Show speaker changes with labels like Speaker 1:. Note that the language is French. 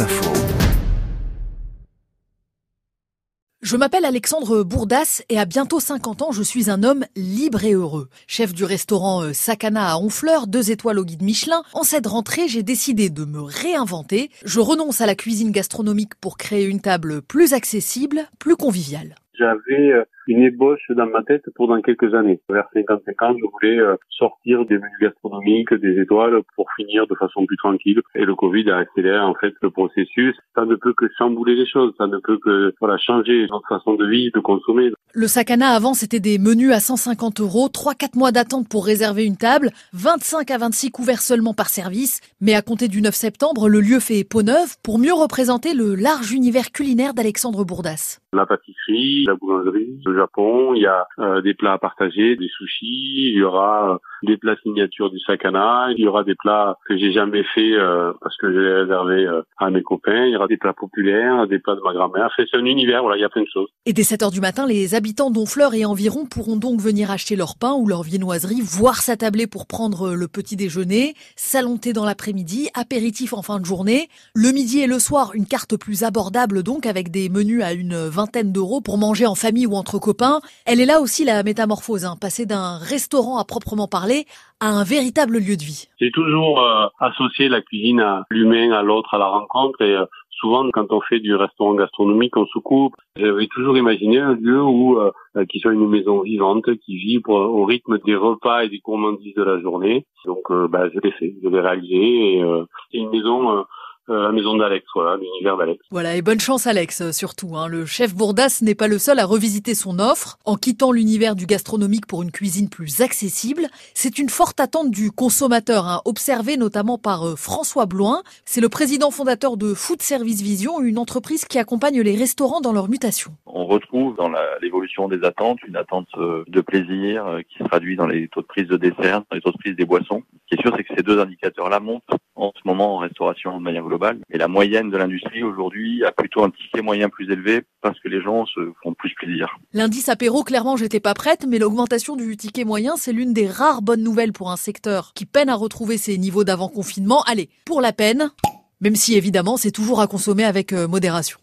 Speaker 1: Info.
Speaker 2: Je m'appelle Alexandre Bourdas et à bientôt 50 ans, je suis un homme libre et heureux. Chef du restaurant euh, Sakana à Honfleur, deux étoiles au guide Michelin, en cette rentrée, j'ai décidé de me réinventer. Je renonce à la cuisine gastronomique pour créer une table plus accessible, plus conviviale.
Speaker 3: J'avais euh, une ébauche dans ma tête pour dans quelques années. Vers 55 ans, je voulais euh, sortir des menus gastronomiques, des étoiles, pour finir de façon plus tranquille. Et le Covid a accéléré en fait le processus. Ça ne peut que chambouler les choses, ça ne peut que voilà changer notre façon de vivre, de consommer.
Speaker 2: Le Sakana avant, c'était des menus à 150 euros, 3-4 mois d'attente pour réserver une table, 25 à 26 couverts seulement par service. Mais à compter du 9 septembre, le lieu fait peau neuve pour mieux représenter le large univers culinaire d'Alexandre Bourdas.
Speaker 3: La pâtisserie, la boulangerie, le Japon, il y a euh, des plats à partager, des sushis, il y aura euh, des plats signatures du sakana, il y aura des plats que j'ai jamais fait euh, parce que j'ai réservé à mes copains, il y aura des plats populaires, des plats de ma grand-mère. C'est un univers, voilà, il y a plein de choses.
Speaker 2: Et dès 7 heures du matin, les habitants d'Honfleur et environ pourront donc venir acheter leur pain ou leur viennoiserie, voir s'attabler pour prendre le petit déjeuner, salon dans l'après-midi, apéritif en fin de journée, le midi et le soir, une carte plus abordable donc avec des menus à une vingtaine d'euros pour manger en famille ou entre copains. Elle est là aussi la métamorphose, hein, passer d'un restaurant à proprement parler à un véritable lieu de vie.
Speaker 3: J'ai toujours euh, associé la cuisine à l'humain, à l'autre, à la rencontre et euh, souvent quand on fait du restaurant gastronomique, on se coupe. J'avais toujours imaginé un lieu où euh, qui soit une maison vivante, qui vibre au rythme des repas et des gourmandises de la journée. Donc bah, je l'ai fait, je l'ai réalisé et c'est une maison euh, la maison d'Alex, voilà, l'univers d'Alex.
Speaker 2: Voilà, et bonne chance Alex, euh, surtout. Hein. Le chef Bourdas n'est pas le seul à revisiter son offre en quittant l'univers du gastronomique pour une cuisine plus accessible. C'est une forte attente du consommateur, hein, observée notamment par euh, François Bloin. C'est le président fondateur de Food Service Vision, une entreprise qui accompagne les restaurants dans leur mutation.
Speaker 4: On retrouve dans l'évolution des attentes une attente de plaisir qui se traduit dans les taux de prise de dessert, dans les taux de prise des boissons. Ce qui est sûr, c'est que ces deux indicateurs-là montent en ce moment en restauration de manière globale et la moyenne de l'industrie aujourd'hui a plutôt un ticket moyen plus élevé parce que les gens se font plus plaisir.
Speaker 2: L'indice apéro, clairement, j'étais pas prête, mais l'augmentation du ticket moyen, c'est l'une des rares bonnes nouvelles pour un secteur qui peine à retrouver ses niveaux d'avant confinement. Allez, pour la peine, même si évidemment c'est toujours à consommer avec euh, modération.